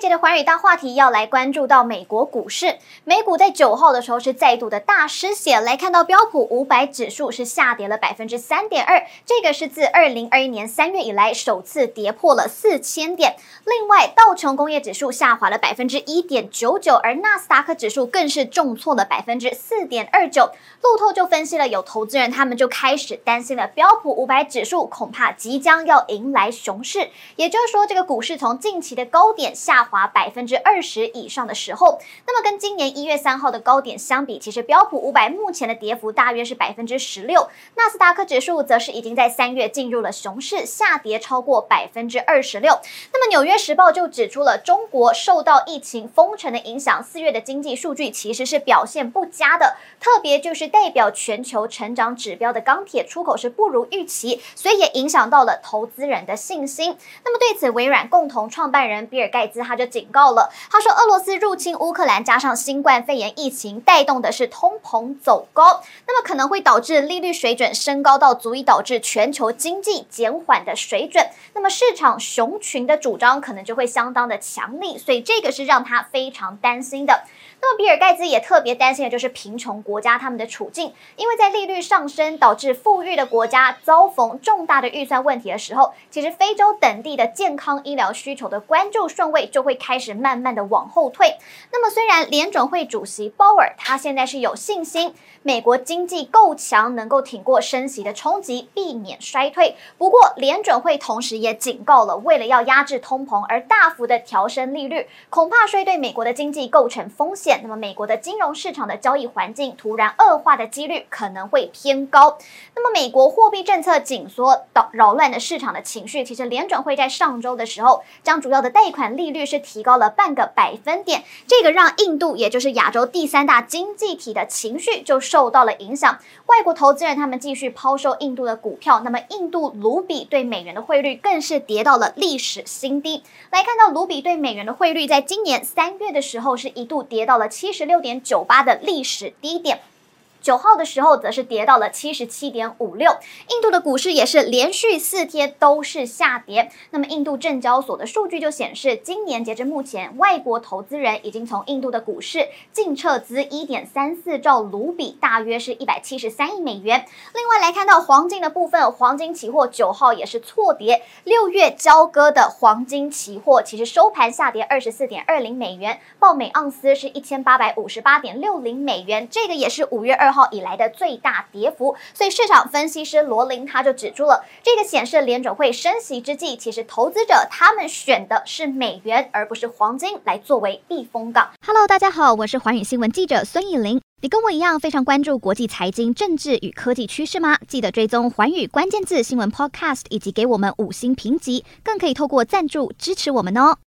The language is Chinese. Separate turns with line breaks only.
这一节的寰宇大话题要来关注到美国股市，美股在九号的时候是再度的大失血，来看到标普五百指数是下跌了百分之三点二，这个是自二零二一年三月以来首次跌破了四千点。另外，道琼工业指数下滑了百分之一点九九，而纳斯达克指数更是重挫了百分之四点二九。路透就分析了，有投资人他们就开始担心了，标普五百指数恐怕即将要迎来熊市，也就是说，这个股市从近期的高点下滑百分之二十以上的时候，那么跟今年一月三号的高点相比，其实标普五百目前的跌幅大约是百分之十六，纳斯达克指数则是已经在三月进入了熊市，下跌超过百分之二十六。那么纽约时报就指出了，中国受到疫情封城的影响，四月的经济数据其实是表现不佳的，特别就是代表全球成长指标的钢铁出口是不如预期，所以也影响到了投资人的信心。那么对此，微软共同创办人比尔盖茨他警告了，他说：“俄罗斯入侵乌克兰，加上新冠肺炎疫情，带动的是通膨走高，那么可能会导致利率水准升高到足以导致全球经济减缓的水准。那么市场熊群的主张可能就会相当的强力，所以这个是让他非常担心的。”那么，比尔盖茨也特别担心的就是贫穷国家他们的处境，因为在利率上升导致富裕的国家遭逢重大的预算问题的时候，其实非洲等地的健康医疗需求的关注顺位就会会开始慢慢的往后退。那么，虽然联准会主席鲍尔他现在是有信心美国经济够强，能够挺过升息的冲击，避免衰退。不过，联准会同时也警告了，为了要压制通膨而大幅的调升利率，恐怕会对美国的经济构成风险。那么，美国的金融市场的交易环境突然恶化的几率可能会偏高。那么，美国货币政策紧缩导扰乱的市场的情绪，其实联准会在上周的时候将主要的贷款利率是提高了半个百分点，这个让印度也就是亚洲第三大经济体的情绪就受到了影响。外国投资人他们继续抛售印度的股票，那么印度卢比对美元的汇率更是跌到了历史新低。来看到卢比对美元的汇率，在今年三月的时候是一度跌到了。七十六点九八的历史低点。九号的时候，则是跌到了七十七点五六。印度的股市也是连续四天都是下跌。那么，印度证交所的数据就显示，今年截至目前，外国投资人已经从印度的股市净撤资一点三四兆卢比，大约是一百七十三亿美元。另外来看到黄金的部分，黄金期货九号也是错跌。六月交割的黄金期货其实收盘下跌二十四点二零美元，报每盎司是一千八百五十八点六零美元。这个也是五月二号以来的最大跌幅，所以市场分析师罗琳他就指出了，这个显示联准会升息之际，其实投资者他们选的是美元，而不是黄金来作为避风港。
Hello，大家好，我是寰宇新闻记者孙艺林。你跟我一样非常关注国际财经、政治与科技趋势吗？记得追踪寰宇关键字新闻 Podcast，以及给我们五星评级，更可以透过赞助支持我们哦。